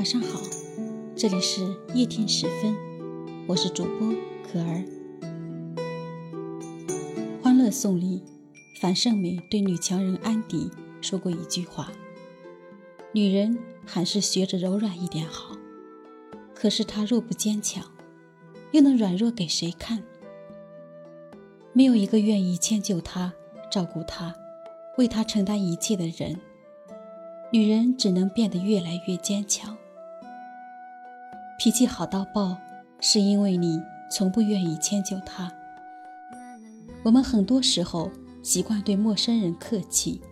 晚上好，这里是夜听时分，我是主播可儿。欢乐颂里，樊胜美对女强人安迪说过一句话：“女人还是学着柔软一点好。”可是她若不坚强，又能软弱给谁看？没有一个愿意迁就她、照顾她、为她承担一切的人。女人只能变得越来越坚强。脾气好到爆，是因为你从不愿意迁就他。我们很多时候习惯对陌生人客气，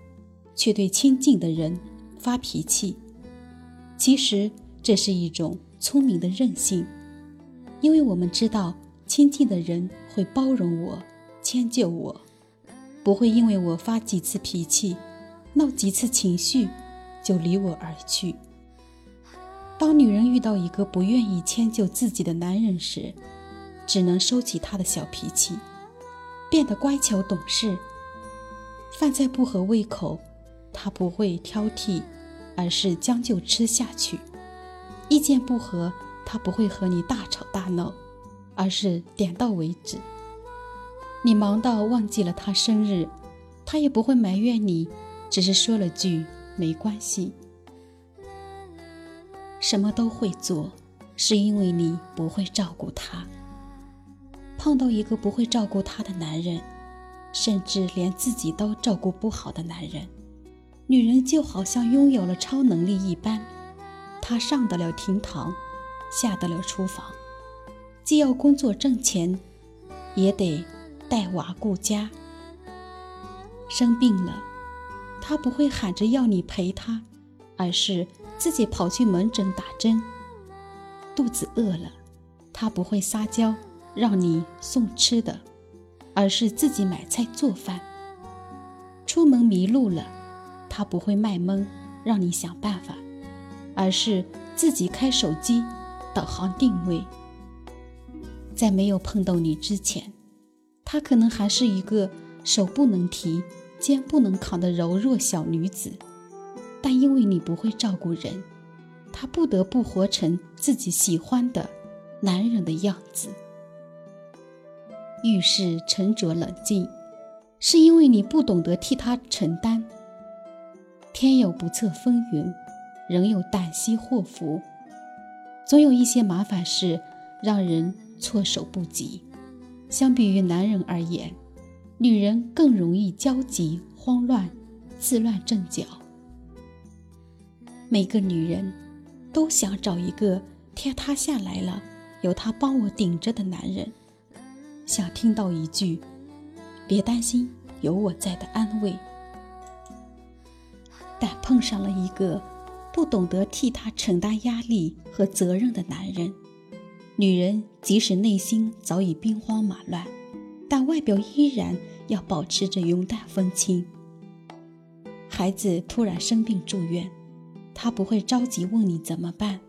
却对亲近的人发脾气。其实这是一种聪明的任性，因为我们知道亲近的人会包容我、迁就我，不会因为我发几次脾气、闹几次情绪。就离我而去。当女人遇到一个不愿意迁就自己的男人时，只能收起他的小脾气，变得乖巧懂事。饭菜不合胃口，他不会挑剔，而是将就吃下去；意见不合，他不会和你大吵大闹，而是点到为止。你忙到忘记了他生日，他也不会埋怨你，只是说了句。没关系，什么都会做，是因为你不会照顾他。碰到一个不会照顾他的男人，甚至连自己都照顾不好的男人，女人就好像拥有了超能力一般，她上得了厅堂，下得了厨房，既要工作挣钱，也得带娃顾家。生病了。她不会喊着要你陪她，而是自己跑去门诊打针。肚子饿了，他不会撒娇让你送吃的，而是自己买菜做饭。出门迷路了，他不会卖萌让你想办法，而是自己开手机导航定位。在没有碰到你之前，他可能还是一个手不能提。肩不能扛的柔弱小女子，但因为你不会照顾人，他不得不活成自己喜欢的男人的样子。遇事沉着冷静，是因为你不懂得替他承担。天有不测风云，人有旦夕祸福，总有一些麻烦事让人措手不及。相比于男人而言，女人更容易焦急、慌乱、自乱阵脚。每个女人都想找一个天塌下来了有他帮我顶着的男人，想听到一句“别担心，有我在”的安慰。但碰上了一个不懂得替她承担压力和责任的男人，女人即使内心早已兵荒马乱。但外表依然要保持着云淡风轻。孩子突然生病住院，他不会着急问你怎么办，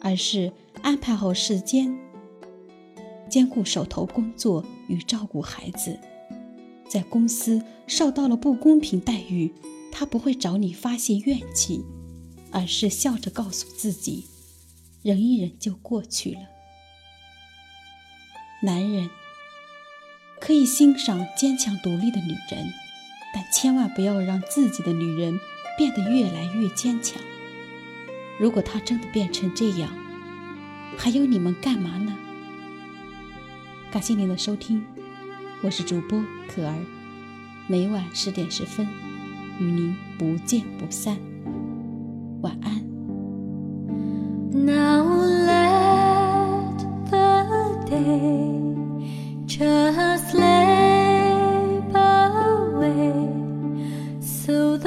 而是安排好时间，兼顾手头工作与照顾孩子。在公司受到了不公平待遇，他不会找你发泄怨气，而是笑着告诉自己，忍一忍就过去了。男人。可以欣赏坚强独立的女人，但千万不要让自己的女人变得越来越坚强。如果他真的变成这样，还要你们干嘛呢？感谢您的收听，我是主播可儿，每晚十点十分与您不见不散。晚安。your soul.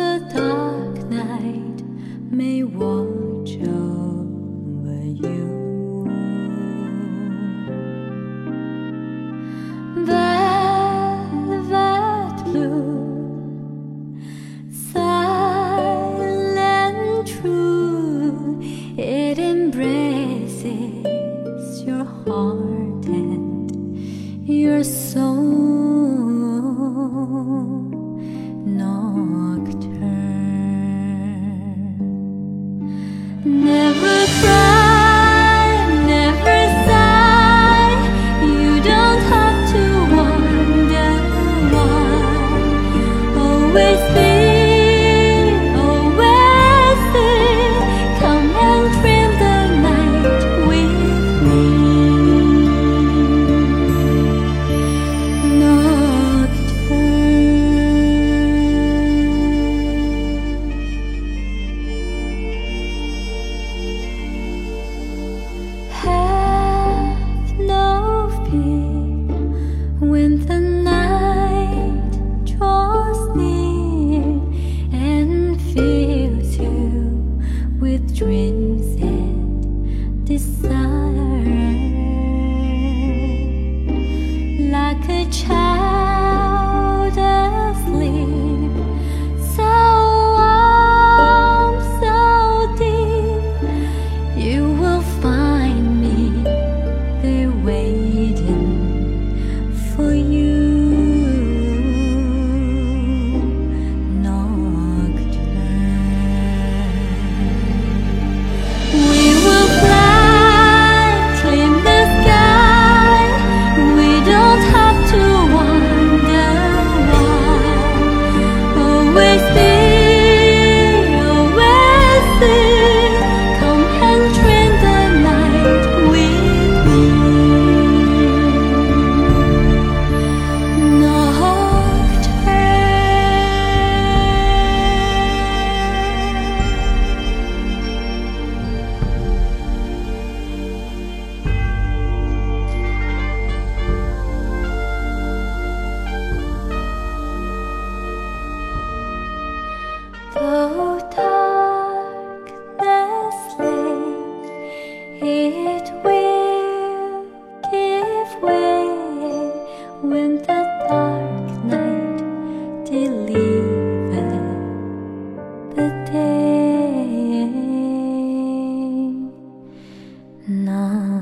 always be like a child. 那